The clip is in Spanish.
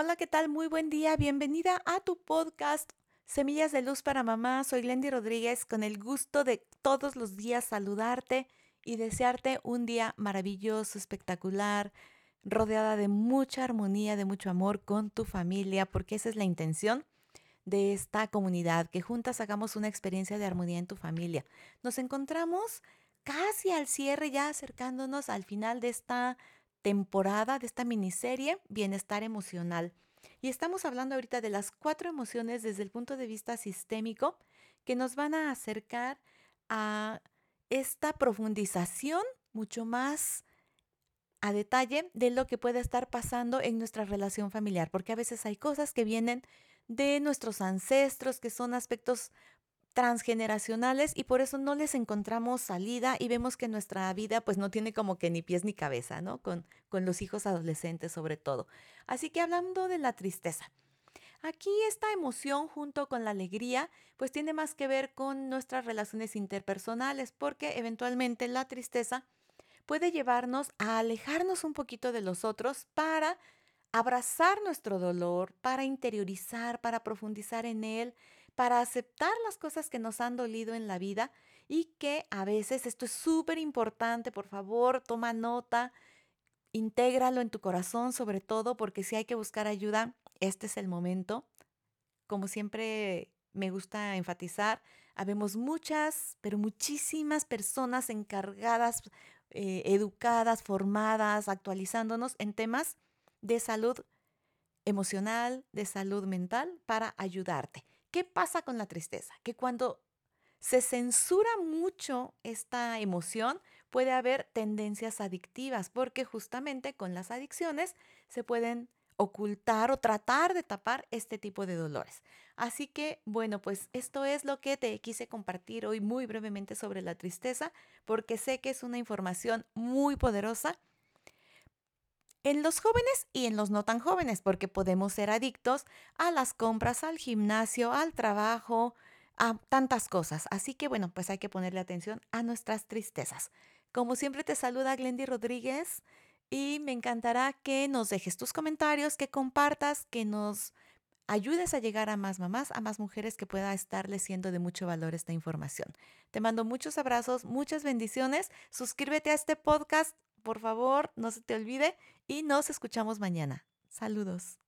Hola, ¿qué tal? Muy buen día. Bienvenida a tu podcast Semillas de Luz para Mamá. Soy Glendy Rodríguez con el gusto de todos los días saludarte y desearte un día maravilloso, espectacular, rodeada de mucha armonía, de mucho amor con tu familia, porque esa es la intención de esta comunidad, que juntas hagamos una experiencia de armonía en tu familia. Nos encontramos casi al cierre, ya acercándonos al final de esta temporada de esta miniserie Bienestar Emocional. Y estamos hablando ahorita de las cuatro emociones desde el punto de vista sistémico que nos van a acercar a esta profundización mucho más a detalle de lo que puede estar pasando en nuestra relación familiar, porque a veces hay cosas que vienen de nuestros ancestros, que son aspectos transgeneracionales y por eso no les encontramos salida y vemos que nuestra vida pues no tiene como que ni pies ni cabeza, ¿no? Con, con los hijos adolescentes sobre todo. Así que hablando de la tristeza. Aquí esta emoción junto con la alegría pues tiene más que ver con nuestras relaciones interpersonales porque eventualmente la tristeza puede llevarnos a alejarnos un poquito de los otros para abrazar nuestro dolor, para interiorizar, para profundizar en él, para aceptar las cosas que nos han dolido en la vida y que a veces esto es súper importante, por favor, toma nota, intégralo en tu corazón sobre todo, porque si hay que buscar ayuda, este es el momento. Como siempre me gusta enfatizar, habemos muchas, pero muchísimas personas encargadas, eh, educadas, formadas, actualizándonos en temas de salud emocional, de salud mental, para ayudarte. ¿Qué pasa con la tristeza? Que cuando se censura mucho esta emoción, puede haber tendencias adictivas, porque justamente con las adicciones se pueden ocultar o tratar de tapar este tipo de dolores. Así que, bueno, pues esto es lo que te quise compartir hoy muy brevemente sobre la tristeza, porque sé que es una información muy poderosa en los jóvenes y en los no tan jóvenes, porque podemos ser adictos a las compras, al gimnasio, al trabajo, a tantas cosas. Así que bueno, pues hay que ponerle atención a nuestras tristezas. Como siempre te saluda Glendy Rodríguez y me encantará que nos dejes tus comentarios, que compartas, que nos ayudes a llegar a más mamás, a más mujeres que pueda estarles siendo de mucho valor esta información. Te mando muchos abrazos, muchas bendiciones. Suscríbete a este podcast por favor, no se te olvide y nos escuchamos mañana. Saludos.